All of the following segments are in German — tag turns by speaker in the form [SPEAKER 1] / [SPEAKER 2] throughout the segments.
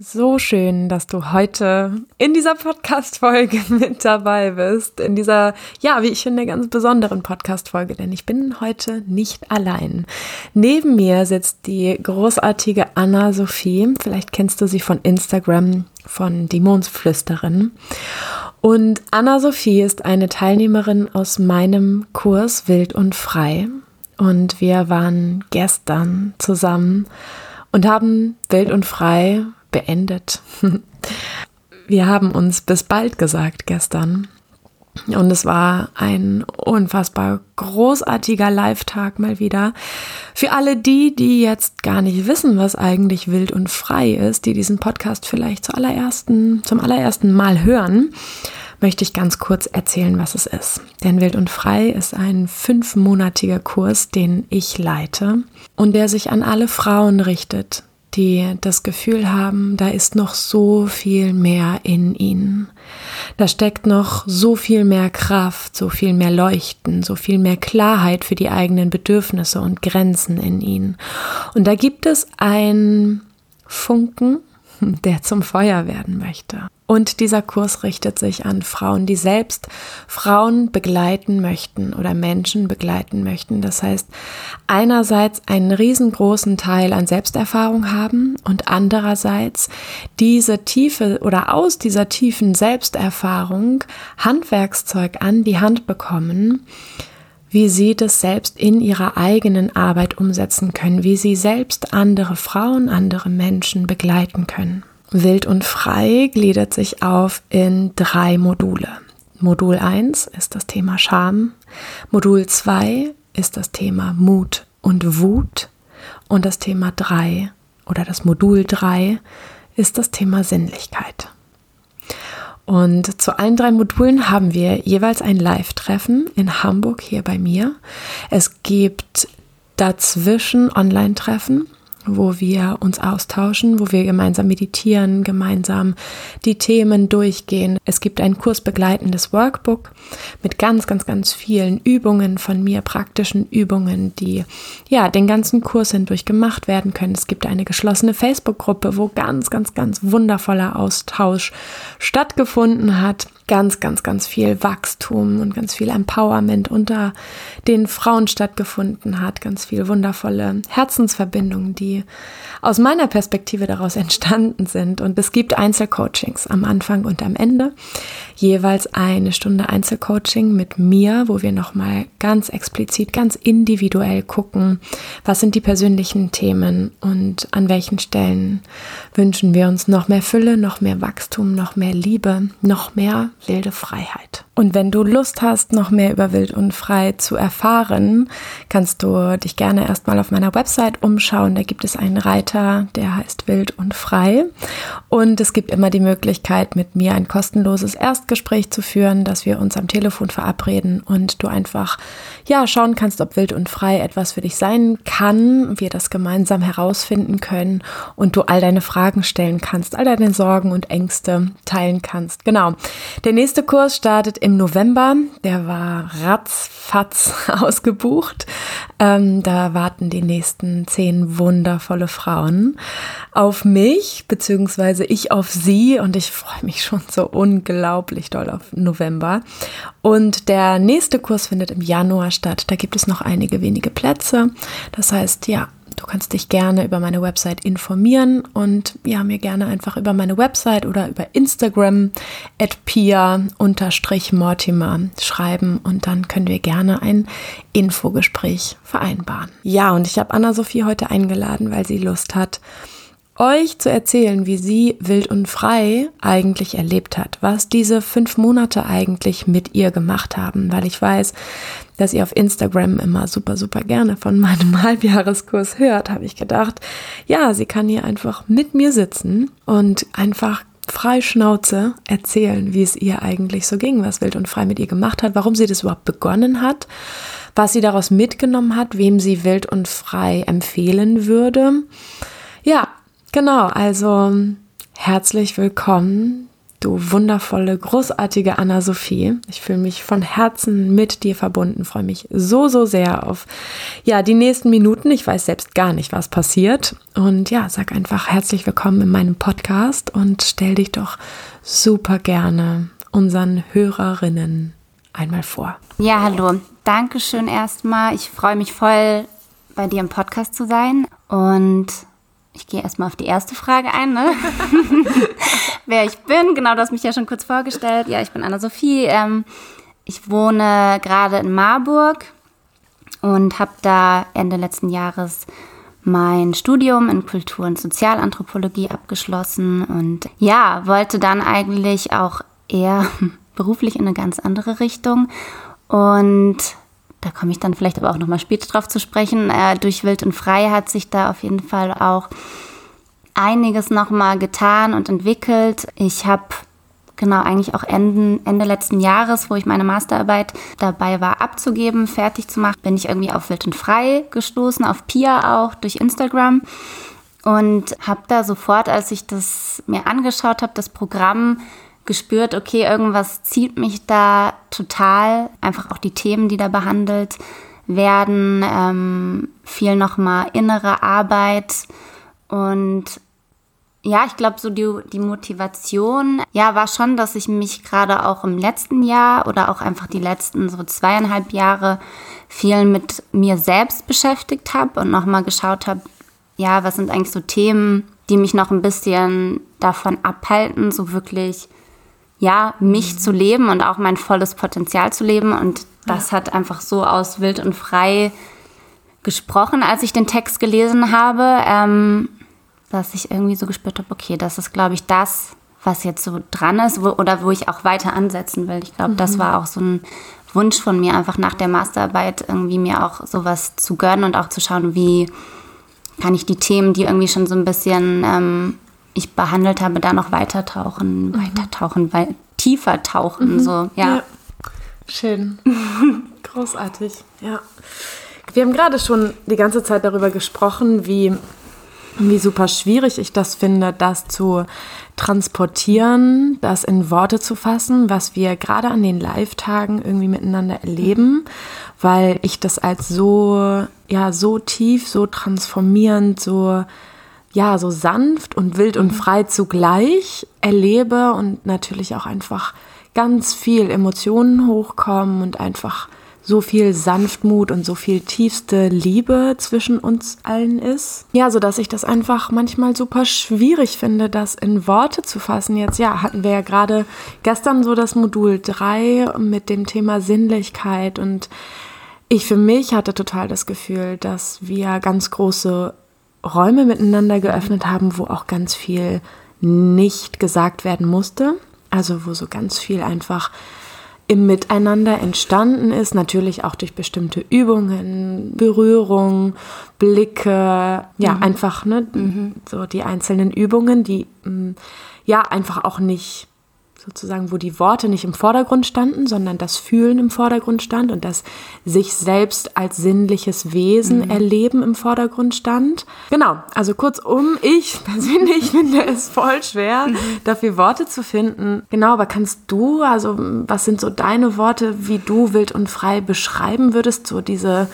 [SPEAKER 1] So schön, dass du heute in dieser Podcast-Folge mit dabei bist. In dieser, ja, wie ich finde, ganz besonderen Podcast-Folge, denn ich bin heute nicht allein. Neben mir sitzt die großartige Anna-Sophie. Vielleicht kennst du sie von Instagram, von Dämonsflüsterin. Und Anna-Sophie ist eine Teilnehmerin aus meinem Kurs Wild und Frei. Und wir waren gestern zusammen und haben Wild und Frei beendet. Wir haben uns bis bald gesagt gestern. Und es war ein unfassbar großartiger Live-Tag mal wieder. Für alle die, die jetzt gar nicht wissen, was eigentlich wild und frei ist, die diesen Podcast vielleicht zum allerersten, zum allerersten Mal hören, möchte ich ganz kurz erzählen, was es ist. Denn Wild und Frei ist ein fünfmonatiger Kurs, den ich leite und der sich an alle Frauen richtet, die das Gefühl haben, da ist noch so viel mehr in ihnen. Da steckt noch so viel mehr Kraft, so viel mehr Leuchten, so viel mehr Klarheit für die eigenen Bedürfnisse und Grenzen in ihnen. Und da gibt es ein Funken, der zum Feuer werden möchte. Und dieser Kurs richtet sich an Frauen, die selbst Frauen begleiten möchten oder Menschen begleiten möchten. Das heißt, einerseits einen riesengroßen Teil an Selbsterfahrung haben und andererseits diese tiefe oder aus dieser tiefen Selbsterfahrung Handwerkszeug an die Hand bekommen, wie sie das selbst in ihrer eigenen Arbeit umsetzen können, wie sie selbst andere Frauen, andere Menschen begleiten können. Wild und frei gliedert sich auf in drei Module. Modul 1 ist das Thema Scham, Modul 2 ist das Thema Mut und Wut und das Thema 3 oder das Modul 3 ist das Thema Sinnlichkeit. Und zu allen drei Modulen haben wir jeweils ein Live-Treffen in Hamburg hier bei mir. Es gibt dazwischen Online-Treffen wo wir uns austauschen, wo wir gemeinsam meditieren, gemeinsam die Themen durchgehen. Es gibt ein kursbegleitendes Workbook mit ganz, ganz, ganz vielen Übungen von mir, praktischen Übungen, die ja den ganzen Kurs hindurch gemacht werden können. Es gibt eine geschlossene Facebook-Gruppe, wo ganz, ganz, ganz wundervoller Austausch stattgefunden hat ganz, ganz, ganz viel Wachstum und ganz viel Empowerment unter den Frauen stattgefunden hat, ganz viel wundervolle Herzensverbindungen, die aus meiner Perspektive daraus entstanden sind. Und es gibt Einzelcoachings am Anfang und am Ende, jeweils eine Stunde Einzelcoaching mit mir, wo wir nochmal ganz explizit, ganz individuell gucken, was sind die persönlichen Themen und an welchen Stellen wünschen wir uns noch mehr Fülle, noch mehr Wachstum, noch mehr Liebe, noch mehr wilde Freiheit. Und wenn du Lust hast, noch mehr über Wild und Frei zu erfahren, kannst du dich gerne erstmal auf meiner Website umschauen. Da gibt es einen Reiter, der heißt Wild und Frei. Und es gibt immer die Möglichkeit, mit mir ein kostenloses Erstgespräch zu führen, dass wir uns am Telefon verabreden und du einfach, ja, schauen kannst, ob Wild und Frei etwas für dich sein kann, wir das gemeinsam herausfinden können und du all deine Fragen stellen kannst, all deine Sorgen und Ängste teilen kannst. Genau. Der nächste Kurs startet im November. Der war ratzfatz ausgebucht. Ähm, da warten die nächsten zehn wundervolle Frauen auf mich, beziehungsweise ich auf sie. Und ich freue mich schon so unglaublich doll auf November. Und der nächste Kurs findet im Januar statt. Da gibt es noch einige wenige Plätze. Das heißt, ja, Du kannst dich gerne über meine Website informieren und ja, mir gerne einfach über meine Website oder über Instagram at pia-mortimer schreiben und dann können wir gerne ein Infogespräch vereinbaren. Ja, und ich habe Anna-Sophie heute eingeladen, weil sie Lust hat, euch zu erzählen, wie sie wild und frei eigentlich erlebt hat, was diese fünf Monate eigentlich mit ihr gemacht haben, weil ich weiß, dass ihr auf Instagram immer super, super gerne von meinem Halbjahreskurs hört, habe ich gedacht, ja, sie kann hier einfach mit mir sitzen und einfach frei Schnauze erzählen, wie es ihr eigentlich so ging, was wild und frei mit ihr gemacht hat, warum sie das überhaupt begonnen hat, was sie daraus mitgenommen hat, wem sie wild und frei empfehlen würde. Ja, Genau, also herzlich willkommen. du wundervolle, großartige Anna-Sophie. Ich fühle mich von Herzen mit dir verbunden, freue mich so, so sehr auf ja, die nächsten Minuten. Ich weiß selbst gar nicht, was passiert. Und ja, sag einfach herzlich willkommen in meinem Podcast und stell dich doch super gerne unseren Hörerinnen einmal vor.
[SPEAKER 2] Ja, hallo. Dankeschön erstmal. Ich freue mich voll, bei dir im Podcast zu sein. Und ich gehe erstmal auf die erste Frage ein, ne? Wer ich bin, genau, du hast mich ja schon kurz vorgestellt. Ja, ich bin Anna-Sophie. Ähm, ich wohne gerade in Marburg und habe da Ende letzten Jahres mein Studium in Kultur- und Sozialanthropologie abgeschlossen und ja, wollte dann eigentlich auch eher beruflich in eine ganz andere Richtung und da komme ich dann vielleicht aber auch nochmal später drauf zu sprechen. Äh, durch Wild und Frei hat sich da auf jeden Fall auch einiges nochmal getan und entwickelt. Ich habe genau eigentlich auch Ende, Ende letzten Jahres, wo ich meine Masterarbeit dabei war abzugeben, fertig zu machen, bin ich irgendwie auf Wild und Frei gestoßen, auf Pia auch durch Instagram und habe da sofort, als ich das mir angeschaut habe, das Programm gespürt, okay, irgendwas zieht mich da total. Einfach auch die Themen, die da behandelt werden, ähm, viel nochmal innere Arbeit und ja, ich glaube, so die, die Motivation, ja, war schon, dass ich mich gerade auch im letzten Jahr oder auch einfach die letzten so zweieinhalb Jahre viel mit mir selbst beschäftigt habe und nochmal geschaut habe, ja, was sind eigentlich so Themen, die mich noch ein bisschen davon abhalten, so wirklich ja, mich mhm. zu leben und auch mein volles Potenzial zu leben. Und das ja. hat einfach so aus wild und frei gesprochen, als ich den Text gelesen habe, ähm, dass ich irgendwie so gespürt habe, okay, das ist, glaube ich, das, was jetzt so dran ist wo, oder wo ich auch weiter ansetzen will. Ich glaube, mhm. das war auch so ein Wunsch von mir, einfach nach der Masterarbeit irgendwie mir auch sowas zu gönnen und auch zu schauen, wie kann ich die Themen, die irgendwie schon so ein bisschen ähm, ich behandelt habe, da noch weiter tauchen, mhm. weiter tauchen, wei tiefer tauchen. Mhm. So, ja. ja.
[SPEAKER 1] Schön. Großartig, ja. Wir haben gerade schon die ganze Zeit darüber gesprochen, wie, wie super schwierig ich das finde, das zu transportieren, das in Worte zu fassen, was wir gerade an den Live-Tagen irgendwie miteinander erleben, weil ich das als so, ja, so tief, so transformierend, so ja, so sanft und wild und mhm. frei zugleich erlebe und natürlich auch einfach ganz viel Emotionen hochkommen und einfach so viel Sanftmut und so viel tiefste Liebe zwischen uns allen ist. Ja, so dass ich das einfach manchmal super schwierig finde, das in Worte zu fassen. Jetzt, ja, hatten wir ja gerade gestern so das Modul 3 mit dem Thema Sinnlichkeit und ich für mich hatte total das Gefühl, dass wir ganz große Räume miteinander geöffnet haben, wo auch ganz viel nicht gesagt werden musste. Also wo so ganz viel einfach im Miteinander entstanden ist, natürlich auch durch bestimmte Übungen, Berührung, Blicke, ja, mhm. einfach, ne, mhm. so die einzelnen Übungen, die mm, ja einfach auch nicht sozusagen, wo die Worte nicht im Vordergrund standen, sondern das Fühlen im Vordergrund stand und das sich selbst als sinnliches Wesen mhm. erleben im Vordergrund stand. Genau, also kurzum, ich persönlich finde es voll schwer, mhm. dafür Worte zu finden. Genau, aber kannst du, also was sind so deine Worte, wie du wild und frei beschreiben würdest, so diese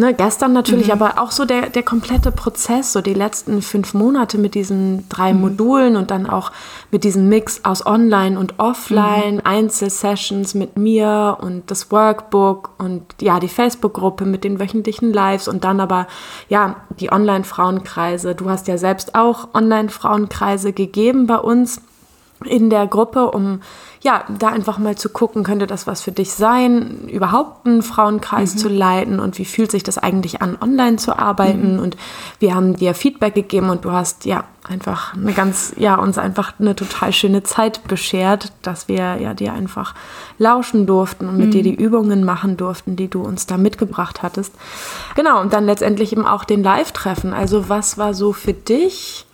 [SPEAKER 1] Ne, gestern natürlich, mhm. aber auch so der, der komplette Prozess, so die letzten fünf Monate mit diesen drei mhm. Modulen und dann auch mit diesem Mix aus Online und Offline, mhm. Einzelsessions mit mir und das Workbook und ja, die Facebook-Gruppe mit den wöchentlichen Lives und dann aber ja, die Online-Frauenkreise. Du hast ja selbst auch Online-Frauenkreise gegeben bei uns in der Gruppe, um ja, da einfach mal zu gucken, könnte das was für dich sein, überhaupt einen Frauenkreis mhm. zu leiten und wie fühlt sich das eigentlich an, online zu arbeiten. Mhm. Und wir haben dir Feedback gegeben und du hast ja einfach eine ganz, ja, uns einfach eine total schöne Zeit beschert, dass wir ja dir einfach lauschen durften und mit mhm. dir die Übungen machen durften, die du uns da mitgebracht hattest. Genau, und dann letztendlich eben auch den Live-Treffen. Also was war so für dich?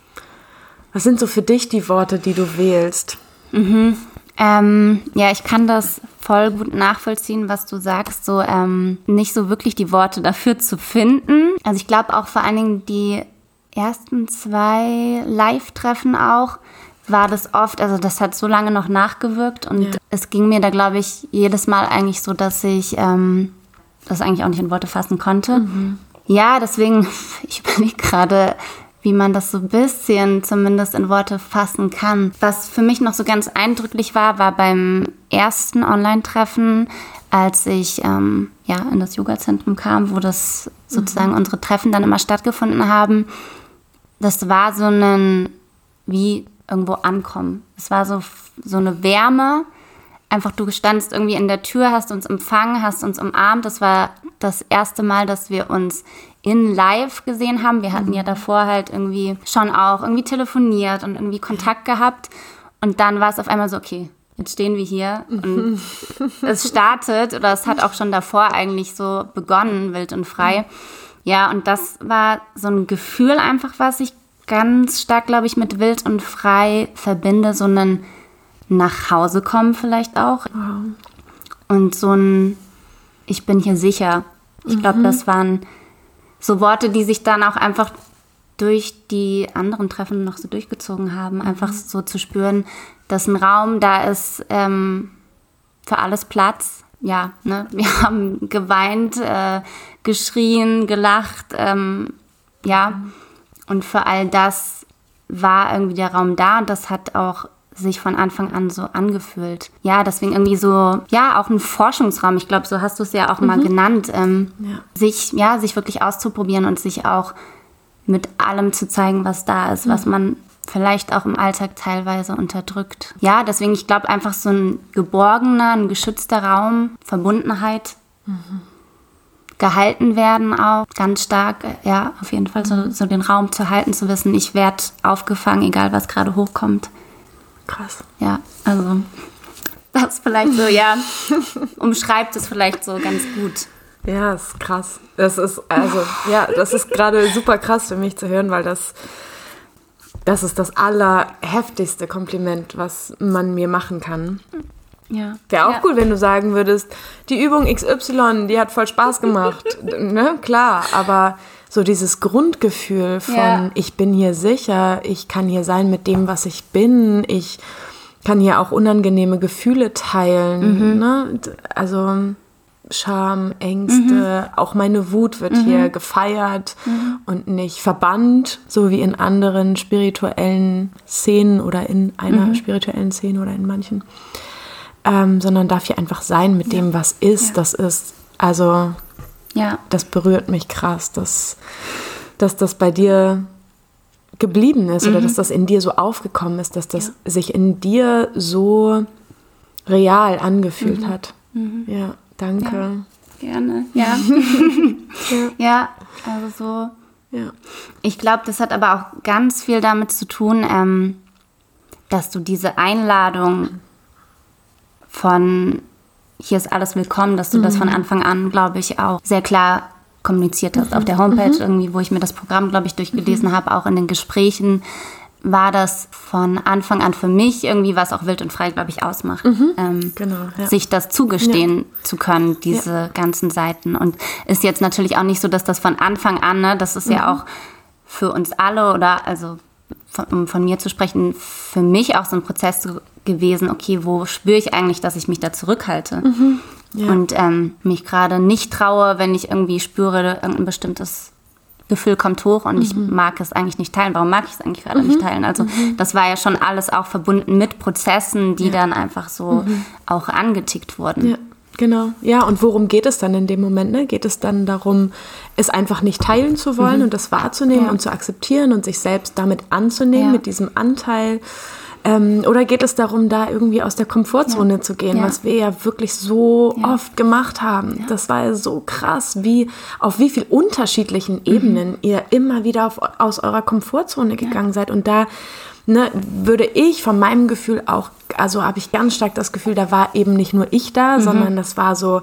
[SPEAKER 1] Was sind so für dich die Worte, die du wählst?
[SPEAKER 2] Mhm. Ähm, ja, ich kann das voll gut nachvollziehen, was du sagst, so ähm, nicht so wirklich die Worte dafür zu finden. Also ich glaube auch vor allen Dingen die ersten zwei Live-Treffen auch war das oft, also das hat so lange noch nachgewirkt und
[SPEAKER 1] Ja.
[SPEAKER 2] es ging mir da, glaube ich, jedes Mal eigentlich so, dass ich ähm, das eigentlich auch nicht in Worte fassen konnte. Ja, deswegen, ich überlege gerade, wie man das so ein bisschen zumindest in Worte fassen kann. Was für mich noch so ganz eindrücklich war, war beim ersten Online-Treffen, als ich ähm, ja, in das Yoga-Zentrum kam, wo das sozusagen unsere Treffen dann immer stattgefunden haben. Das war so ein, wie irgendwo ankommen. Es war so, so eine Wärme. Einfach, du standst irgendwie in der Tür, hast uns empfangen, hast uns umarmt. Das war das erste Mal, dass wir uns in live gesehen haben. Wir hatten ja davor halt irgendwie schon auch irgendwie telefoniert und irgendwie Kontakt gehabt. Und dann war es auf einmal so, okay, jetzt stehen wir hier und es startet oder es hat auch schon davor eigentlich so begonnen, wild und frei. Ja, und das war so ein Gefühl einfach, was ich ganz stark, glaube ich, mit wild und frei verbinde. So ein nach Hause kommen vielleicht auch. Und so ein, ich bin hier sicher. Ich glaube, das waren so Worte, die sich dann auch einfach durch die anderen Treffen noch so durchgezogen haben. Einfach so zu spüren, dass ein Raum da ist ähm, für alles Platz. Ja, ne? wir haben geweint, äh, geschrien, gelacht. Ähm, ja, und für all das war irgendwie der Raum da und das hat auch sich von Anfang an so angefühlt. Ja, deswegen irgendwie so, ja, auch ein Forschungsraum. Ich glaube, so hast du es ja auch mal genannt. Ähm,
[SPEAKER 1] Ja.
[SPEAKER 2] Sich, ja, sich wirklich auszuprobieren und sich auch mit allem zu zeigen, was da ist, was man vielleicht auch im Alltag teilweise unterdrückt. Ja, deswegen, ich glaube, einfach so ein geborgener, ein geschützter Raum, Verbundenheit, gehalten werden auch ganz stark, ja, auf jeden Fall so, so den Raum zu halten, zu wissen, ich werde aufgefangen, egal was gerade hochkommt.
[SPEAKER 1] Krass.
[SPEAKER 2] Ja, also das vielleicht so, ja, umschreibt es vielleicht so ganz gut.
[SPEAKER 1] Ja, ist krass. Das ist, also, ja, das ist gerade super krass für mich zu hören, weil das, das ist das allerheftigste Kompliment, was man mir machen kann.
[SPEAKER 2] Ja.
[SPEAKER 1] Wäre auch
[SPEAKER 2] ja.
[SPEAKER 1] gut, wenn du sagen würdest, die Übung XY, die hat voll Spaß gemacht. ne? Klar, aber so dieses Grundgefühl von,
[SPEAKER 2] Ja.
[SPEAKER 1] ich bin hier sicher, ich kann hier sein mit dem, was ich bin, ich kann hier auch unangenehme Gefühle teilen. Ne? D- Also Scham, Ängste, auch meine Wut wird hier gefeiert und nicht verbannt, so wie in anderen spirituellen Szenen oder in einer spirituellen Szene oder in manchen ähm, sondern darf hier einfach sein mit dem, was ist.
[SPEAKER 2] Ja.
[SPEAKER 1] Das ist, also,
[SPEAKER 2] Ja,
[SPEAKER 1] das berührt mich krass, dass, dass das bei dir geblieben ist oder dass das in dir so aufgekommen ist, dass das sich in dir so real angefühlt hat. Ja, danke.
[SPEAKER 2] gerne. Ja. ja, also so.
[SPEAKER 1] Ja.
[SPEAKER 2] Ich glaube, das hat aber auch ganz viel damit zu tun, ähm, dass du diese Einladung von hier ist alles willkommen, dass du das von Anfang an, glaube ich, auch sehr klar kommuniziert hast. Auf der Homepage irgendwie, wo ich mir das Programm, glaube ich, durchgelesen habe, auch in den Gesprächen, war das von Anfang an für mich irgendwie, was auch wild und frei, glaube ich, ausmacht. Ähm,
[SPEAKER 1] Genau, ja.
[SPEAKER 2] sich das zugestehen zu können, diese ganzen Seiten. Und ist jetzt natürlich auch nicht so, dass das von Anfang an, ne, das ist ja auch für uns alle oder also von, um von mir zu sprechen, für mich auch so ein Prozess so gewesen, okay, wo spüre ich eigentlich, dass ich mich da zurückhalte?
[SPEAKER 1] Ja.
[SPEAKER 2] Und ähm, mich gerade nicht traue, wenn ich irgendwie spüre, irgendein bestimmtes Gefühl kommt hoch und ich mag es eigentlich nicht teilen. Warum mag ich es eigentlich gerade nicht teilen? Also das war ja schon alles auch verbunden mit Prozessen, die dann einfach so auch angetickt wurden.
[SPEAKER 1] Ja, genau. Ja, und worum geht es dann in dem Moment? Ne? Geht es dann darum, es einfach nicht teilen zu wollen und das wahrzunehmen
[SPEAKER 2] Ja.
[SPEAKER 1] und zu akzeptieren und sich selbst damit anzunehmen,
[SPEAKER 2] Ja.
[SPEAKER 1] mit diesem Anteil? Ähm, oder geht es darum, da irgendwie aus der Komfortzone zu gehen,
[SPEAKER 2] Ja.
[SPEAKER 1] was wir ja wirklich so
[SPEAKER 2] Ja.
[SPEAKER 1] oft gemacht haben? Das war ja so krass, wie auf wie viel unterschiedlichen Ebenen ihr immer wieder auf, aus eurer Komfortzone gegangen seid. Und da ne, würde ich von meinem Gefühl auch, also habe ich ganz stark das Gefühl, da war eben nicht nur ich da, sondern das war so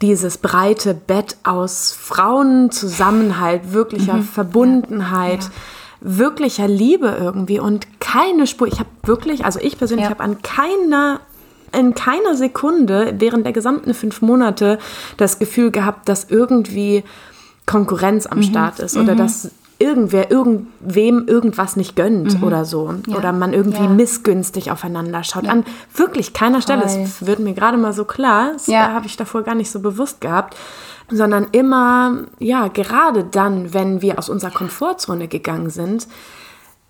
[SPEAKER 1] dieses breite Bett aus Frauenzusammenhalt, wirklicher Verbundenheit, wirklicher Liebe irgendwie und keine Spur. Ich habe wirklich, also ich persönlich
[SPEAKER 2] Ja.
[SPEAKER 1] habe an keiner in keiner Sekunde während der gesamten fünf Monate das Gefühl gehabt, dass irgendwie Konkurrenz am Start ist oder dass irgendwer irgendwem irgendwas nicht gönnt mhm. oder so. Ja. Oder man irgendwie ja. missgünstig aufeinander schaut. Ja. An wirklich keiner Stelle. Das wird mir gerade mal so klar. Das ja. habe ich davor gar nicht so bewusst gehabt. Sondern immer, ja, gerade dann, wenn wir aus unserer Komfortzone gegangen sind,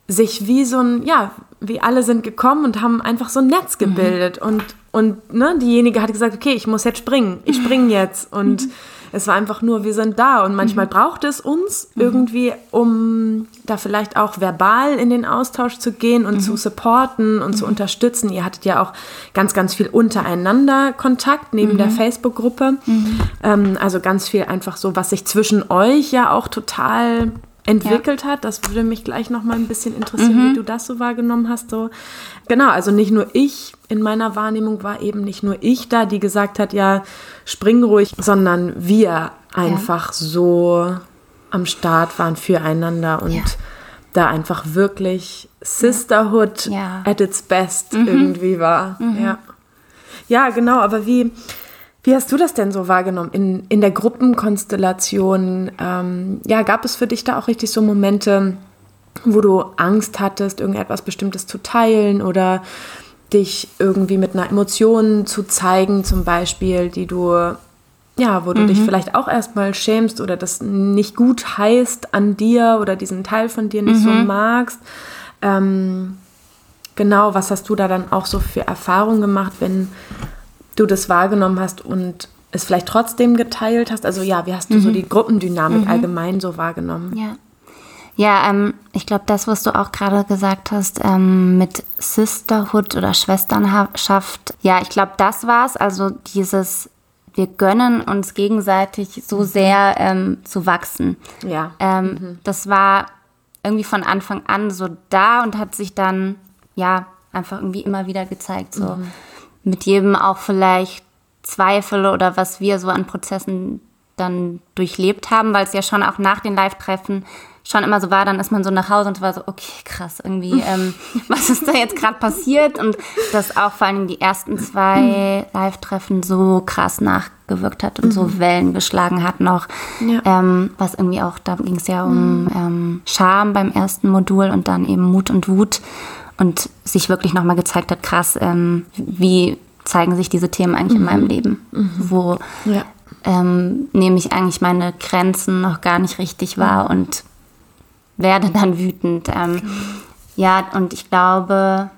[SPEAKER 1] sich wie so ein, ja, wie alle sind gekommen und haben einfach so ein Netz mhm. gebildet. Mhm. Und, und ne, diejenige hat gesagt, okay, ich muss jetzt springen. Ich springe jetzt. Und mhm es war einfach nur, wir sind da und manchmal mhm. braucht es uns mhm. irgendwie, um da vielleicht auch verbal in den Austausch zu gehen und mhm. zu supporten und zu mhm. unterstützen. Ihr hattet ja auch ganz, ganz viel untereinander Kontakt neben der mhm. Facebook-Gruppe. Mhm. Ähm, also ganz viel einfach so, was sich zwischen euch ja auch total entwickelt ja. hat. Das würde mich gleich noch mal ein bisschen interessieren, mhm. wie du das so wahrgenommen hast. So. Genau, also nicht nur ich in meiner Wahrnehmung war eben nicht nur ich da, die gesagt hat, ja, spring ruhig, sondern wir einfach ja. so am Start waren füreinander und ja. da einfach wirklich Sisterhood at its best mhm. irgendwie war. Mhm. Ja. ja, genau, aber wie wie hast du das denn so wahrgenommen in, in der Gruppenkonstellation? Ähm, ja, gab es für dich da auch richtig so Momente, wo du Angst hattest, irgendetwas Bestimmtes zu teilen oder dich irgendwie mit einer Emotion zu zeigen, zum Beispiel, die du, ja, wo du mhm. dich vielleicht auch erstmal schämst oder das nicht gut heißt an dir oder diesen Teil von dir nicht mhm. so magst? Ähm, genau, was hast du da dann auch so für Erfahrungen gemacht, wenn du das wahrgenommen hast und es vielleicht trotzdem geteilt hast? Also ja, wie hast du mhm. so die Gruppendynamik mhm. allgemein so wahrgenommen?
[SPEAKER 2] Ja. Ja, ähm, ich glaube, das, was du auch gerade gesagt hast ähm, mit Sisterhood oder Schwesternschaft, ja, ich glaube, das war's. Also dieses, wir gönnen uns gegenseitig so mhm. sehr ähm, zu wachsen. Ja. Ähm, mhm. Das war irgendwie von Anfang an so da und hat sich dann, ja, einfach irgendwie immer wieder gezeigt. So. Mhm mit jedem auch vielleicht Zweifel oder was wir so an Prozessen dann durchlebt haben, weil es ja schon auch nach den Live-Treffen schon immer so war, dann ist man so nach Hause und war so, okay, krass, irgendwie, ähm, was ist da jetzt gerade passiert? Und dass auch vor allem die ersten zwei Live-Treffen so krass nachgewirkt hat und mhm. so Wellen geschlagen hat noch. Ja. Ähm, was irgendwie auch, da ging es ja um mhm. ähm, Scham beim ersten Modul und dann eben Mut und Wut und sich wirklich nochmal gezeigt hat, krass, ähm, wie zeigen sich diese Themen eigentlich mhm. in meinem Leben, mhm. wo ja. ähm, nehme ich eigentlich meine Grenzen noch gar nicht richtig wahr mhm. und werde dann wütend. Ähm, genau. Ja, und ich glaube,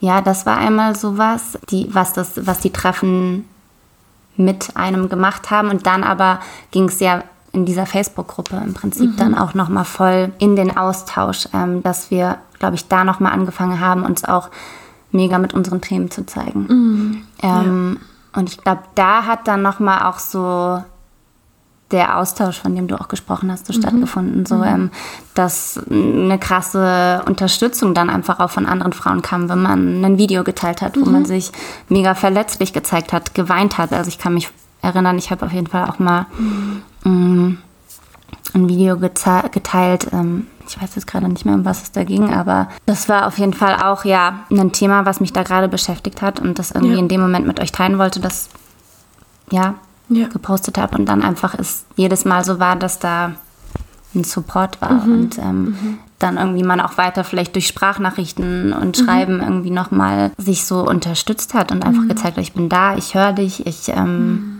[SPEAKER 2] ja, das war einmal sowas, die, was, das, was die Treffen mit einem gemacht haben. Und dann aber ging es ja in dieser Facebook-Gruppe im Prinzip mhm. dann auch nochmal voll in den Austausch, ähm, dass wir, glaube ich, da nochmal angefangen haben, uns auch mega mit unseren Themen zu zeigen. Mhm. Ähm, ja. Und ich glaube, da hat dann nochmal auch so der Austausch, von dem du auch gesprochen hast, so mhm. stattgefunden. So, mhm. ähm, dass eine krasse Unterstützung dann einfach auch von anderen Frauen kam, wenn man ein Video geteilt hat, wo man mhm. sich mega verletzlich gezeigt hat, geweint hat. Also ich kann mich erinnern, ich habe auf jeden Fall auch mal ähm, ein Video geteilt. Ähm, ich weiß jetzt gerade nicht mehr, um was es da ging, aber das war auf jeden Fall auch ja ein Thema, was mich da gerade beschäftigt hat und das irgendwie ja. in dem Moment mit euch teilen wollte, das ja, ja. gepostet habe und dann einfach es jedes Mal so war, dass da ein Support war mhm. und ähm, mhm. dann irgendwie man auch weiter vielleicht durch Sprachnachrichten und mhm. Schreiben mhm. irgendwie nochmal sich so unterstützt hat und einfach mhm. gezeigt hat, ich bin da, ich höre dich, ich ähm, mhm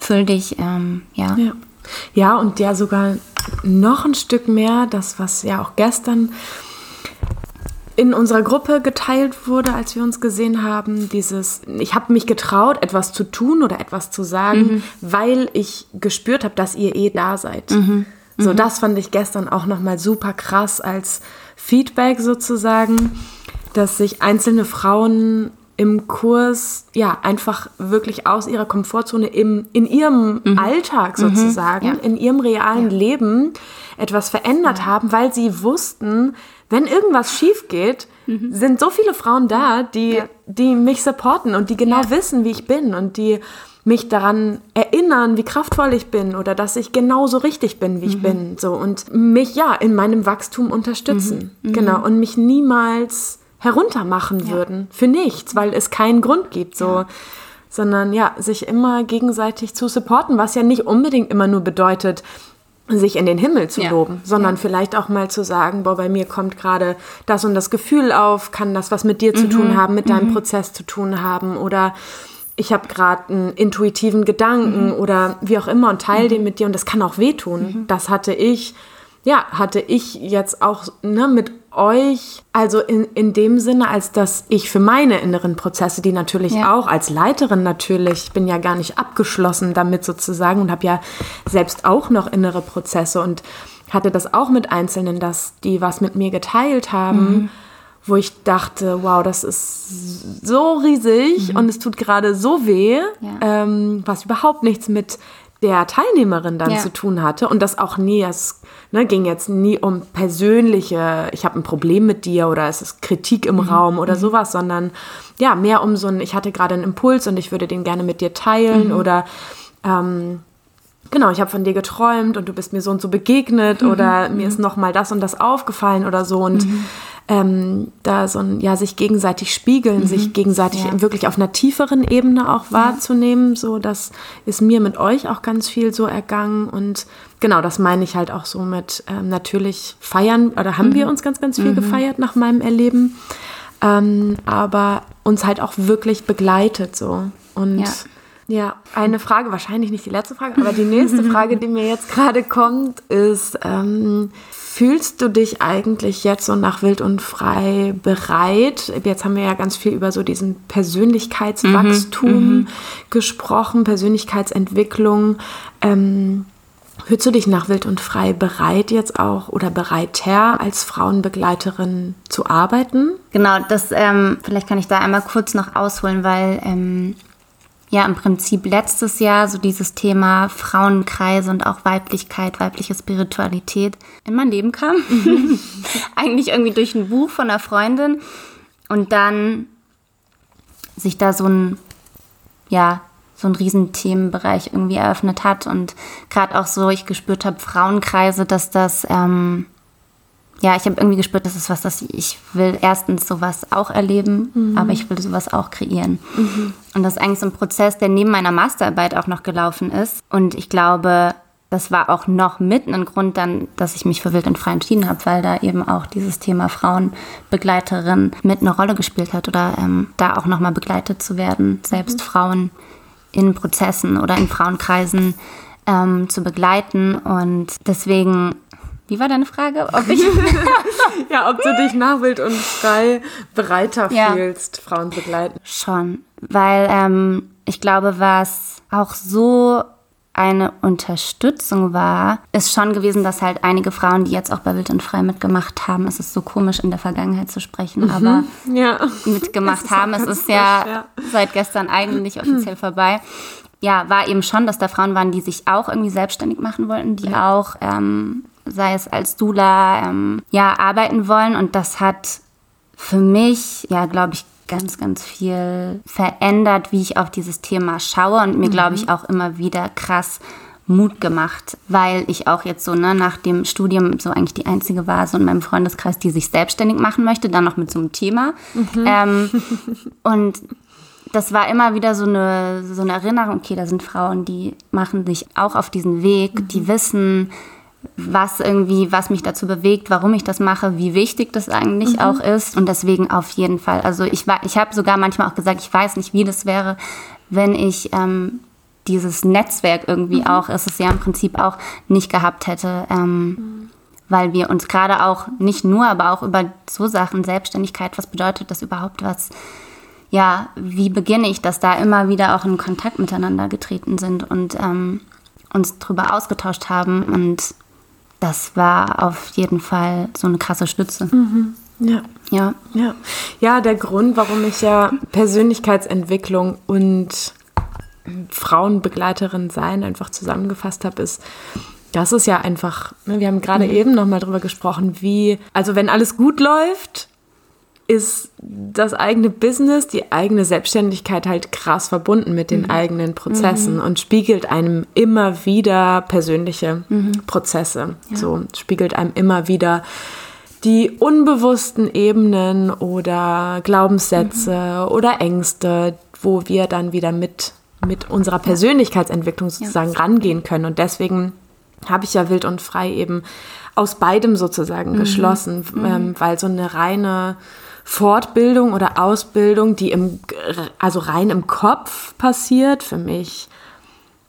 [SPEAKER 2] füll dich, ähm, ja.
[SPEAKER 1] ja. Ja, und ja sogar noch ein Stück mehr, das, was ja auch gestern in unserer Gruppe geteilt wurde, als wir uns gesehen haben, dieses, ich habe mich getraut, etwas zu tun oder etwas zu sagen, mhm. weil ich gespürt habe, dass ihr eh da seid. Mhm. So, mhm. das fand ich gestern auch nochmal super krass als Feedback sozusagen, dass sich einzelne Frauen im Kurs ja einfach wirklich aus ihrer Komfortzone im, in ihrem mhm. Alltag mhm. sozusagen, mhm. ja. in ihrem realen ja. Leben etwas verändert ja. haben, weil sie wussten, wenn irgendwas schief geht, mhm. sind so viele Frauen da, die, die mich supporten und die genau wissen, wie ich bin und die mich daran erinnern, wie kraftvoll ich bin oder dass ich genauso richtig bin, wie ich mhm. bin, so und mich ja in meinem Wachstum unterstützen. Mhm. Genau und mich niemals heruntermachen ja. würden für nichts, weil es keinen Grund gibt, so. Ja. Sondern ja, sich immer gegenseitig zu supporten, was ja nicht unbedingt immer nur bedeutet, sich in den Himmel zu
[SPEAKER 2] Ja.
[SPEAKER 1] loben, sondern vielleicht auch mal zu sagen, boah, bei mir kommt gerade das und das Gefühl auf, kann das was mit dir
[SPEAKER 2] Mhm.
[SPEAKER 1] zu tun haben, mit deinem Prozess zu tun haben oder ich habe gerade einen intuitiven Gedanken
[SPEAKER 2] Mhm.
[SPEAKER 1] oder wie auch immer und teile den mit dir und das kann auch wehtun.
[SPEAKER 2] Mhm.
[SPEAKER 1] Das hatte ich, ja, hatte ich jetzt auch ne, mit euch, also in, in dem Sinne, als dass ich für meine inneren Prozesse, die natürlich
[SPEAKER 2] Ja.
[SPEAKER 1] auch als Leiterin natürlich, ich bin ja gar nicht abgeschlossen damit sozusagen und habe ja selbst auch noch innere Prozesse und hatte das auch mit Einzelnen, dass die was mit mir geteilt haben, wo ich dachte, wow, das ist so riesig und es tut gerade so weh,
[SPEAKER 2] Ja.
[SPEAKER 1] ähm, was überhaupt nichts mit der Teilnehmerin dann
[SPEAKER 2] Ja.
[SPEAKER 1] zu tun hatte und das auch nie, es ne, ging jetzt nie um persönliche, ich habe ein Problem mit dir oder es ist Kritik im Raum oder sowas, sondern ja, mehr um so ein, ich hatte gerade einen Impuls und ich würde den gerne mit dir teilen oder ähm, genau, ich habe von dir geträumt und du bist mir so und so begegnet oder mir ist noch mal das und das aufgefallen oder so. Und ähm, da so ein, ja, sich gegenseitig spiegeln, sich gegenseitig
[SPEAKER 2] Ja.
[SPEAKER 1] wirklich auf einer tieferen Ebene auch wahrzunehmen, so das ist mir mit euch auch ganz viel so ergangen. Und genau, das meine ich halt auch so mit ähm, natürlich feiern oder haben wir uns ganz, ganz viel gefeiert nach meinem Erleben, ähm, aber uns halt auch wirklich begleitet so. Und
[SPEAKER 2] Ja.
[SPEAKER 1] Ja, eine Frage, wahrscheinlich nicht die letzte Frage, aber die nächste Frage, die mir jetzt gerade kommt, ist, ähm, fühlst du dich eigentlich jetzt so nach wild und frei bereit? Jetzt haben wir ja ganz viel über so diesen Persönlichkeitswachstum gesprochen, Persönlichkeitsentwicklung. Ähm, Fühlst du dich nach Wild und Frei bereit jetzt auch oder bereiter als Frauenbegleiterin zu arbeiten?
[SPEAKER 2] Genau, das, ähm, vielleicht kann ich da einmal kurz noch ausholen, weil ähm, ja im Prinzip letztes Jahr so dieses Thema Frauenkreise und auch Weiblichkeit, weibliche Spiritualität in mein Leben kam. Eigentlich irgendwie durch ein Buch von einer Freundin und dann sich da so ein, ja, so ein riesen Themenbereich irgendwie eröffnet hat und gerade auch so ich gespürt habe, Frauenkreise, dass das, ähm, ja, ich habe irgendwie gespürt, das ist was, das ich will erstens sowas auch erleben, aber ich will sowas auch kreieren. Und das ist eigentlich so ein Prozess, der neben meiner Masterarbeit auch noch gelaufen ist. Und ich glaube, das war auch noch mit ein Grund dann, dass ich mich für Wild und Frei entschieden habe, weil da eben auch dieses Thema Frauenbegleiterin mit eine Rolle gespielt hat oder ähm, da auch nochmal begleitet zu werden, selbst Frauen in Prozessen oder in Frauenkreisen ähm, zu begleiten. Und deswegen, wie war deine Frage? Ob ich
[SPEAKER 1] Ja, ob du dich nach Wild und Frei bereiter
[SPEAKER 2] Ja.
[SPEAKER 1] fühlst, Frauen begleiten.
[SPEAKER 2] Schon, weil ähm, ich glaube, was auch so eine Unterstützung war, ist schon gewesen, dass halt einige Frauen, die jetzt auch bei Wild und Frei mitgemacht haben, es ist so komisch in der Vergangenheit zu sprechen, aber
[SPEAKER 1] Ja.
[SPEAKER 2] mitgemacht
[SPEAKER 1] Es
[SPEAKER 2] haben. Es ist ja,
[SPEAKER 1] frisch, ja.
[SPEAKER 2] seit gestern eigentlich offiziell vorbei. Ja, war eben schon, dass da Frauen waren, die sich auch irgendwie selbstständig machen wollten, die auch, ähm, sei es als Dula, ähm, ja, arbeiten wollen. Und das hat für mich, ja, glaube ich, ganz, ganz viel verändert, wie ich auf dieses Thema schaue und mir, glaube ich, auch immer wieder krass Mut gemacht, weil ich auch jetzt so ne, nach dem Studium so eigentlich die einzige war, so in meinem Freundeskreis, die sich selbstständig machen möchte, dann noch mit so einem Thema. Ähm, und das war immer wieder so eine, so eine Erinnerung, okay, da sind Frauen, die machen sich auch auf diesen Weg, die wissen, was irgendwie, was mich dazu bewegt, warum ich das mache, wie wichtig das eigentlich auch ist. Und deswegen auf jeden Fall. Also ich war, ich habe sogar manchmal auch gesagt, ich weiß nicht, wie das wäre, wenn ich ähm, dieses Netzwerk irgendwie auch, ist es ja im Prinzip auch nicht gehabt hätte. Ähm, weil wir uns gerade auch nicht nur, aber auch über so Sachen, Selbstständigkeit, was bedeutet das überhaupt, was, ja, wie beginne ich, dass da immer wieder auch in Kontakt miteinander getreten sind und ähm, uns drüber ausgetauscht haben und das war auf jeden Fall so eine krasse Stütze.
[SPEAKER 1] Ja.
[SPEAKER 2] Ja.
[SPEAKER 1] Ja. ja, der Grund, warum ich ja Persönlichkeitsentwicklung und Frauenbegleiterin sein einfach zusammengefasst habe, ist, das ist ja einfach, ne, wir haben gerade eben nochmal drüber gesprochen, wie, also wenn alles gut läuft, ist das eigene Business, die eigene Selbstständigkeit halt krass verbunden mit den eigenen Prozessen und spiegelt einem immer wieder persönliche Prozesse. So spiegelt einem immer wieder die unbewussten Ebenen oder Glaubenssätze oder Ängste, wo wir dann wieder mit, mit unserer Persönlichkeitsentwicklung sozusagen rangehen können. Und deswegen habe ich ja wild und frei eben aus beidem sozusagen mhm. geschlossen, mhm. Ähm, weil so eine reine Fortbildung oder Ausbildung, die im, also rein im Kopf passiert, für mich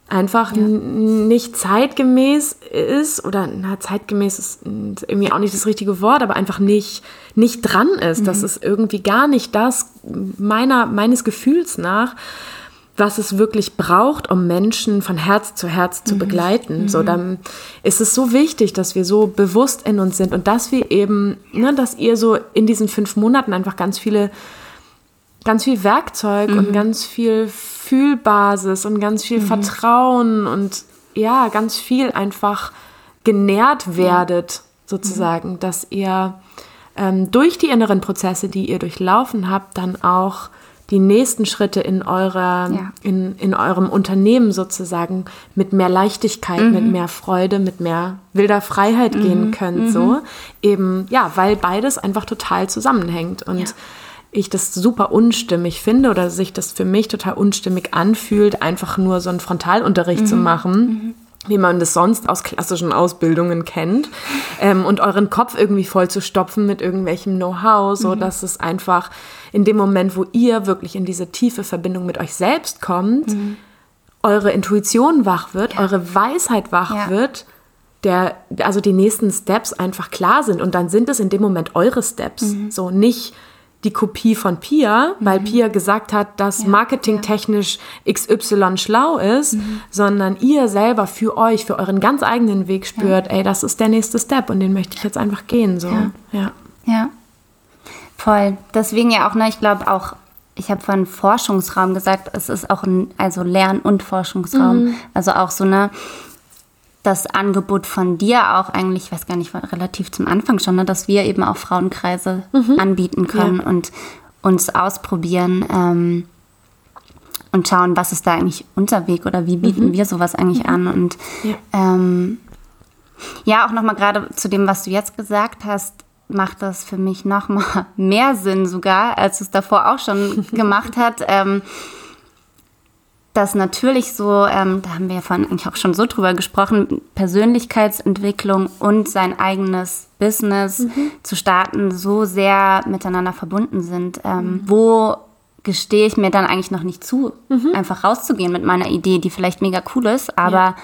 [SPEAKER 1] einfach ja. nicht zeitgemäß ist oder na, zeitgemäß ist irgendwie auch nicht das richtige Wort, aber einfach nicht, nicht dran ist. Mhm. Das ist irgendwie gar nicht das meiner, meines Gefühls nach, was es wirklich braucht, um Menschen von Herz zu Herz zu mhm. begleiten. Mhm. So, dann ist es so wichtig, dass wir so bewusst in uns sind und dass wir eben, ne, dass ihr so in diesen fünf Monaten einfach ganz viele, ganz viel Werkzeug und mhm. ganz viel Fühlbasis und ganz viel mhm. Vertrauen und ja, ganz viel einfach genährt werdet, sozusagen, mhm. dass ihr ähm, durch die inneren Prozesse, die ihr durchlaufen habt, dann auch die nächsten Schritte in eurer, ja. in, in eurem Unternehmen sozusagen mit mehr Leichtigkeit, mhm. mit mehr Freude, mit mehr wilder Freiheit mhm. gehen könnt. Mhm. So eben, ja, weil beides einfach total zusammenhängt. Und ja ich das super unstimmig finde oder sich das für mich total unstimmig anfühlt, einfach nur so einen Frontalunterricht mhm. zu machen. Wie man das sonst aus klassischen Ausbildungen kennt, ähm, und euren Kopf irgendwie voll zu stopfen mit irgendwelchem Know-how, so mhm. dass es einfach in dem Moment, wo ihr wirklich in diese tiefe Verbindung mit euch selbst kommt, mhm. eure Intuition wach wird, ja. eure Weisheit wach ja. wird, der, also die nächsten Steps einfach klar sind und dann sind es in dem Moment eure Steps, mhm. so nicht die Kopie von Pia, weil mhm. Pia gesagt hat, dass ja, marketingtechnisch XY schlau ist, mhm. sondern ihr selber für euch, für euren ganz eigenen Weg spürt, ja. ey, das ist der nächste Step und den möchte ich jetzt einfach gehen. So. Ja.
[SPEAKER 2] ja. ja. Voll. Deswegen ja auch, ne, ich glaube auch, ich habe von Forschungsraum gesagt, es ist auch ein also Lern- und Forschungsraum. Mhm. Also auch so eine das Angebot von dir auch eigentlich, ich weiß gar nicht, relativ zum Anfang schon, ne, dass wir eben auch Frauenkreise mhm. anbieten können ja. und uns ausprobieren ähm, und schauen, was ist da eigentlich unser Weg oder wie bieten mhm. wir sowas eigentlich mhm. an. Und ja, ähm, ja auch nochmal gerade zu dem, was du jetzt gesagt hast, macht das für mich nochmal mehr Sinn sogar, als es davor auch schon gemacht hat. Ähm, dass natürlich so, ähm, da haben wir ja vorhin eigentlich auch schon so drüber gesprochen, Persönlichkeitsentwicklung und sein eigenes Business mhm. zu starten, so sehr miteinander verbunden sind. Ähm, mhm. Wo gestehe ich mir dann eigentlich noch nicht zu, mhm. einfach rauszugehen mit meiner Idee, die vielleicht mega cool ist, aber ja.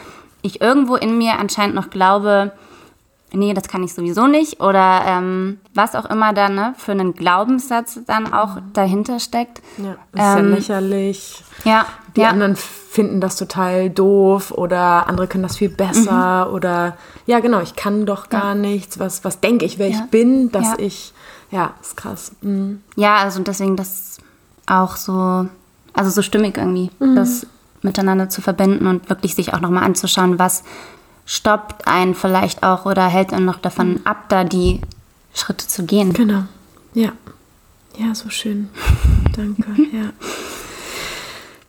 [SPEAKER 2] ich irgendwo in mir anscheinend noch glaube, nee, das kann ich sowieso nicht oder ähm, was auch immer dann ne, für einen Glaubenssatz dann auch dahinter steckt.
[SPEAKER 1] Ja, ist ähm, ja lächerlich. Ja. Die ja. anderen finden das total doof oder andere können das viel besser mhm. oder ja, genau, ich kann doch gar ja. nichts. Was, was denke ich, wer ja. ich bin, dass ich, ja, ist krass. Mhm.
[SPEAKER 2] Ja, also deswegen das auch so, also so stimmig irgendwie, mhm. das miteinander zu verbinden und wirklich sich auch nochmal anzuschauen, was stoppt einen vielleicht auch oder hält einen noch davon mhm. ab, da die Schritte zu gehen.
[SPEAKER 1] Genau. Ja. Ja, so schön. Danke. Ja.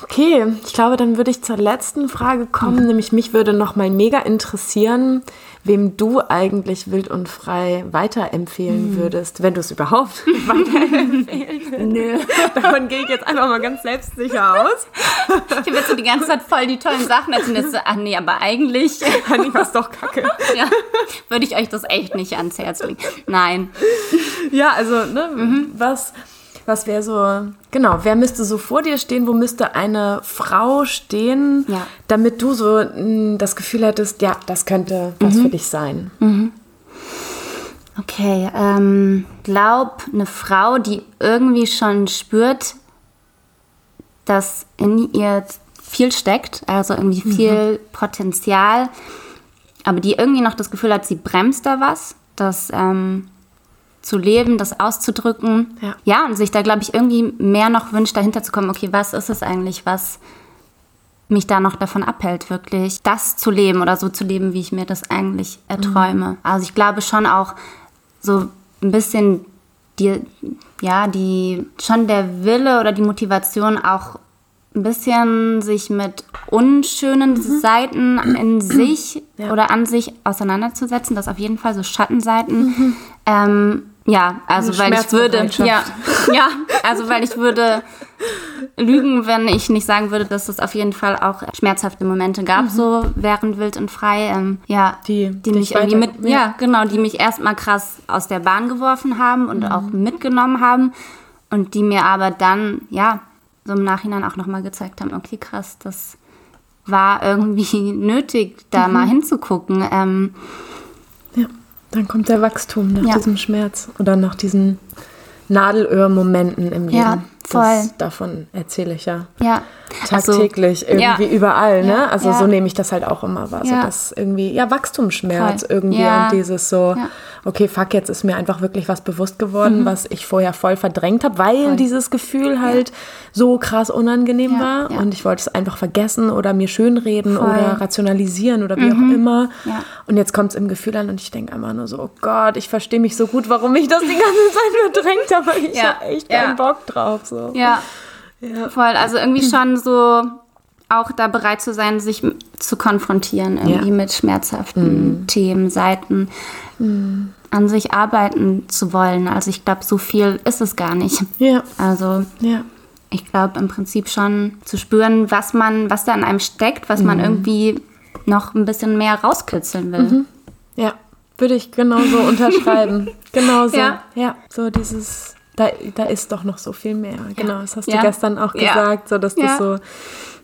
[SPEAKER 1] Okay, ich glaube, dann würde ich zur letzten Frage kommen, mhm. nämlich mich würde noch mal mega interessieren, wem du eigentlich wild und frei weiterempfehlen mhm. würdest, wenn du es überhaupt weiterempfehlen Nö. Davon gehe ich jetzt einfach mal ganz selbstsicher aus.
[SPEAKER 2] Ich habe jetzt so die ganze Zeit voll die tollen Sachen erzählt. So, ach nee, aber eigentlich.
[SPEAKER 1] Eigentlich war es doch kacke.
[SPEAKER 2] Ja, würde ich euch das echt nicht ans Herz legen. Nein.
[SPEAKER 1] Ja, also, ne, mhm. was was wäre so, genau, wer müsste so vor dir stehen? Wo müsste eine Frau stehen, ja. damit du so mh, hm, das Gefühl hättest, ja, das könnte was mhm. für dich sein? Mhm.
[SPEAKER 2] Okay, ähm, glaub, eine Frau, die irgendwie schon spürt, dass in ihr viel steckt, also irgendwie mhm. viel mhm. Potenzial, aber die irgendwie noch das Gefühl hat, sie bremst da was, dass ähm, zu leben, das auszudrücken. Ja, ja und sich da, glaube ich, irgendwie mehr noch wünscht, dahinter zu kommen, okay, was ist es eigentlich, was mich da noch davon abhält, wirklich das zu leben oder so zu leben, wie ich mir das eigentlich erträume. Mhm. Also ich glaube schon auch so ein bisschen die, ja, die, schon der Wille oder die Motivation auch ein bisschen sich mit unschönen mhm. Seiten in sich ja. oder an sich auseinanderzusetzen, das auf jeden Fall so Schattenseiten, mhm. ähm, Ja, also weil ich würde, ja, ja, also weil ich würde lügen, wenn ich nicht sagen würde, dass es auf jeden Fall auch schmerzhafte Momente gab, so während wild und frei. Ähm, ja,
[SPEAKER 1] Die
[SPEAKER 2] die mich irgendwie mit, ja. genau, die mich erstmal krass aus der Bahn geworfen haben und auch mitgenommen haben und die mir aber dann, ja, so im Nachhinein auch nochmal gezeigt haben, okay, krass, das war irgendwie nötig, da mal hinzugucken. Ähm,
[SPEAKER 1] Ja, dann kommt der Wachstum nach
[SPEAKER 2] Ja.
[SPEAKER 1] diesem Schmerz oder nach diesen Nadelöhr-Momenten im Leben.
[SPEAKER 2] Ja, voll.
[SPEAKER 1] Das, davon erzähle ich ja
[SPEAKER 2] ja, also,
[SPEAKER 1] tagtäglich irgendwie
[SPEAKER 2] ja.
[SPEAKER 1] überall, ne?
[SPEAKER 2] Ja,
[SPEAKER 1] Also
[SPEAKER 2] ja.
[SPEAKER 1] so nehme ich das halt auch immer wahr. So das irgendwie, ja, Wachstumsschmerz
[SPEAKER 2] Voll.
[SPEAKER 1] irgendwie und dieses so, okay, fuck, jetzt ist mir einfach wirklich was bewusst geworden, was ich vorher voll verdrängt habe, weil
[SPEAKER 2] Mhm. Voll.
[SPEAKER 1] dieses Gefühl halt so krass unangenehm war und ich wollte es einfach vergessen oder mir schönreden
[SPEAKER 2] Voll. Mhm.
[SPEAKER 1] oder rationalisieren oder wie auch immer. Und jetzt kommt es im Gefühl an und ich denke einfach nur so, oh Gott, ich verstehe mich so gut, warum ich das die ganze Zeit verdrängt habe, weil ich
[SPEAKER 2] Ja.
[SPEAKER 1] habe echt keinen Bock drauf. So.
[SPEAKER 2] Ja,
[SPEAKER 1] Ja.
[SPEAKER 2] voll. Also irgendwie schon so auch da bereit zu sein, sich zu konfrontieren irgendwie
[SPEAKER 1] Ja.
[SPEAKER 2] mit schmerzhaften Themen, Seiten, an sich arbeiten zu wollen. Also ich glaube, so viel ist es gar nicht.
[SPEAKER 1] Ja,
[SPEAKER 2] Also
[SPEAKER 1] ja.
[SPEAKER 2] ich glaube im Prinzip schon zu spüren, was man, was da in einem steckt, was man irgendwie noch ein bisschen mehr rauskitzeln will.
[SPEAKER 1] Ja, würde ich genauso unterschreiben. Genauso.
[SPEAKER 2] Ja.
[SPEAKER 1] Ja, so dieses, da, da ist doch noch so viel mehr. Genau, das hast
[SPEAKER 2] Ja.
[SPEAKER 1] du gestern auch
[SPEAKER 2] Ja.
[SPEAKER 1] gesagt, so dass
[SPEAKER 2] Ja. Mhm.
[SPEAKER 1] das so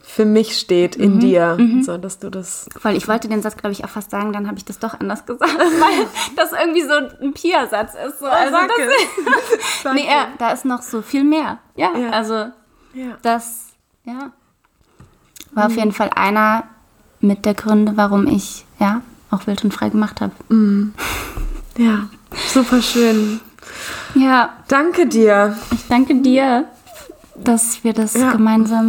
[SPEAKER 1] für mich steht in dir. So dass du das.
[SPEAKER 2] Voll, ich wollte den Satz, glaube ich, auch fast sagen, dann habe ich das doch anders gesagt, weil das irgendwie so ein Pia-Satz ist. So. Also
[SPEAKER 1] sag
[SPEAKER 2] das,
[SPEAKER 1] Sag
[SPEAKER 2] nee, er, da ist noch so viel mehr. Ja,
[SPEAKER 1] Ja.
[SPEAKER 2] also
[SPEAKER 1] Ja.
[SPEAKER 2] das, ja, war auf jeden Fall einer mit der Gründe, warum ich, ja, auch wild und frei gemacht habe.
[SPEAKER 1] Ja, super schön.
[SPEAKER 2] Ja,
[SPEAKER 1] Danke dir.
[SPEAKER 2] ich danke dir, dass wir das
[SPEAKER 1] Ja.
[SPEAKER 2] gemeinsam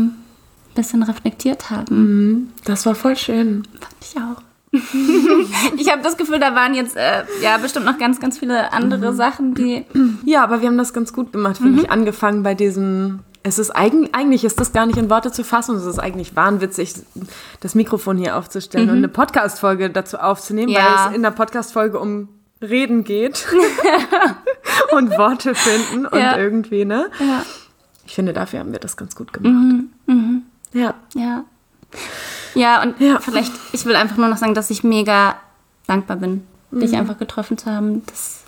[SPEAKER 2] ein bisschen reflektiert haben.
[SPEAKER 1] Das war voll schön.
[SPEAKER 2] Fand ich auch. ich habe das Gefühl, da waren jetzt äh, ja bestimmt noch ganz, ganz viele andere Sachen, die
[SPEAKER 1] Ja, aber wir haben das ganz gut gemacht, finde ich. Angefangen bei diesem. Es ist eigentlich, eigentlich ist das gar nicht in Worte zu fassen. Es ist eigentlich wahnwitzig, das Mikrofon hier aufzustellen und eine Podcast-Folge dazu aufzunehmen,
[SPEAKER 2] Ja.
[SPEAKER 1] weil es in der Podcast-Folge um Reden geht und Worte finden und
[SPEAKER 2] Ja.
[SPEAKER 1] irgendwie, ne?
[SPEAKER 2] ja,
[SPEAKER 1] Ich finde, dafür haben wir das ganz gut gemacht. Ja.
[SPEAKER 2] Ja. Ja, und
[SPEAKER 1] Ja.
[SPEAKER 2] vielleicht, ich will einfach nur noch sagen, dass ich mega dankbar bin, dich einfach getroffen zu haben, das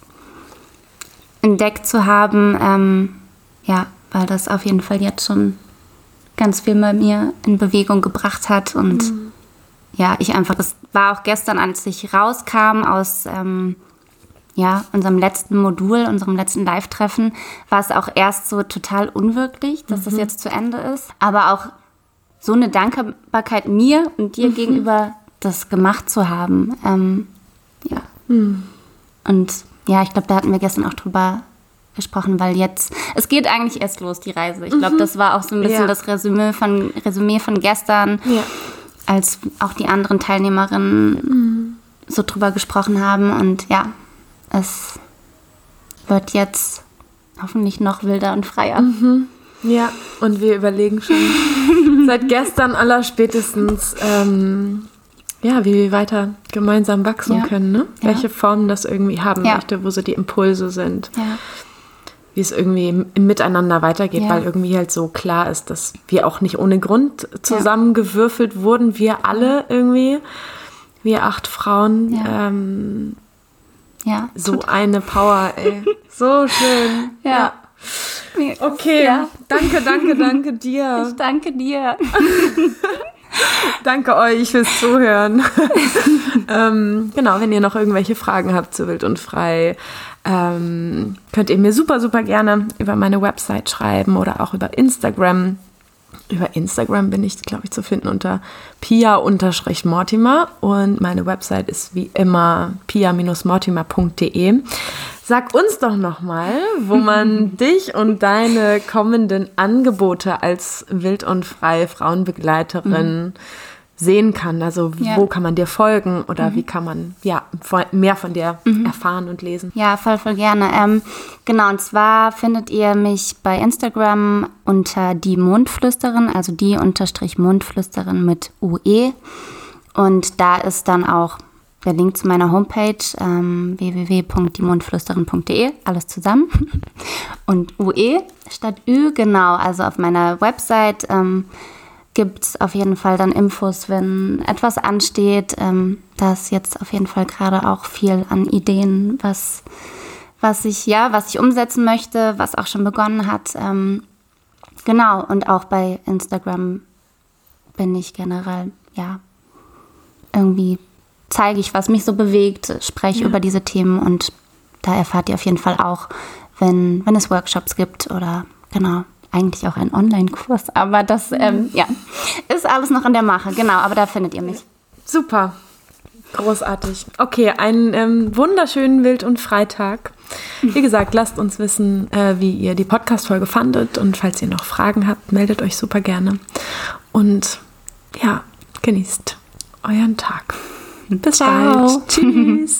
[SPEAKER 2] entdeckt zu haben. Ähm, ja, weil das auf jeden Fall jetzt schon ganz viel bei mir in Bewegung gebracht hat. Und ja, ich einfach, das war auch gestern, als ich rauskam aus ähm, ja, unserem letzten Modul, unserem letzten Live-Treffen, war es auch erst so total unwirklich, dass das jetzt zu Ende ist. Aber auch so eine Dankbarkeit mir und dir gegenüber, das gemacht zu haben. Ähm, ja. Und ja, ich glaube, da hatten wir gestern auch drüber gesprochen, weil jetzt, es geht eigentlich erst los, die Reise. Ich glaube, das war auch so ein bisschen
[SPEAKER 1] Ja.
[SPEAKER 2] das Resümee von, Resümee von gestern,
[SPEAKER 1] Ja.
[SPEAKER 2] als auch die anderen Teilnehmerinnen so drüber gesprochen haben. Und ja, es wird jetzt hoffentlich noch wilder und freier.
[SPEAKER 1] Ja, und wir überlegen schon seit gestern aller spätestens, ähm, ja, wie wir weiter gemeinsam wachsen
[SPEAKER 2] Ja.
[SPEAKER 1] können, ne?
[SPEAKER 2] Ja.
[SPEAKER 1] Welche Formen das irgendwie haben
[SPEAKER 2] Ja.
[SPEAKER 1] möchte, wo so die Impulse sind, wie es irgendwie im, Miteinander weitergeht, weil irgendwie halt so klar ist, dass wir auch nicht ohne Grund zusammengewürfelt wurden, wir alle irgendwie, wir acht Frauen, ähm,
[SPEAKER 2] Ja.
[SPEAKER 1] so eine Power, ey. So schön.
[SPEAKER 2] Ja. Nee,
[SPEAKER 1] Okay,
[SPEAKER 2] Ja.
[SPEAKER 1] danke, danke, danke dir.
[SPEAKER 2] Ich danke dir.
[SPEAKER 1] Danke euch fürs Zuhören. ähm, genau, wenn ihr noch irgendwelche Fragen habt zu Wild und Frei, ähm, könnt ihr mir super, super gerne über meine Website schreiben oder auch über Instagram. Über Instagram bin ich, glaube ich, zu finden unter pia-mortimer und meine Website ist wie immer pia-mortimer.de. Sag uns doch nochmal, wo man dich und deine kommenden Angebote als wild und frei Frauenbegleiterin sehen kann. Also
[SPEAKER 2] Ja.
[SPEAKER 1] wo kann man dir folgen oder wie kann man ja mehr von dir erfahren und lesen?
[SPEAKER 2] Ja, voll, voll gerne. Ähm, genau, und zwar findet ihr mich bei Instagram unter die Mondflüsterin, also die unterstrich Mondflüsterin mit UE. Und da ist dann auch der Link zu meiner Homepage ähm, www.diemondflüsterin.de, alles zusammen. Und UE statt Ü, genau, also auf meiner Website ähm, gibt es auf jeden Fall dann Infos, wenn etwas ansteht. Ähm, da ist jetzt auf jeden Fall gerade auch viel an Ideen, was, was ich, ja, was ich umsetzen möchte, was auch schon begonnen hat. Ähm, genau, und auch bei Instagram bin ich generell, ja, irgendwie zeige ich, was mich so bewegt, spreche ja. über diese Themen und da erfahrt ihr auf jeden Fall auch, wenn, wenn es Workshops gibt oder genau, eigentlich auch einen Online-Kurs, aber das ähm, ja, ist alles noch in der Mache, genau, aber da findet ihr mich.
[SPEAKER 1] Super, großartig. Okay, einen ähm, wunderschönen Wild- und Freitag. Wie gesagt, lasst uns wissen, äh, wie ihr die Podcast-Folge fandet und falls ihr noch Fragen habt, meldet euch super gerne. Und ja, genießt euren Tag. Bis Ciao. bald. Tschüss.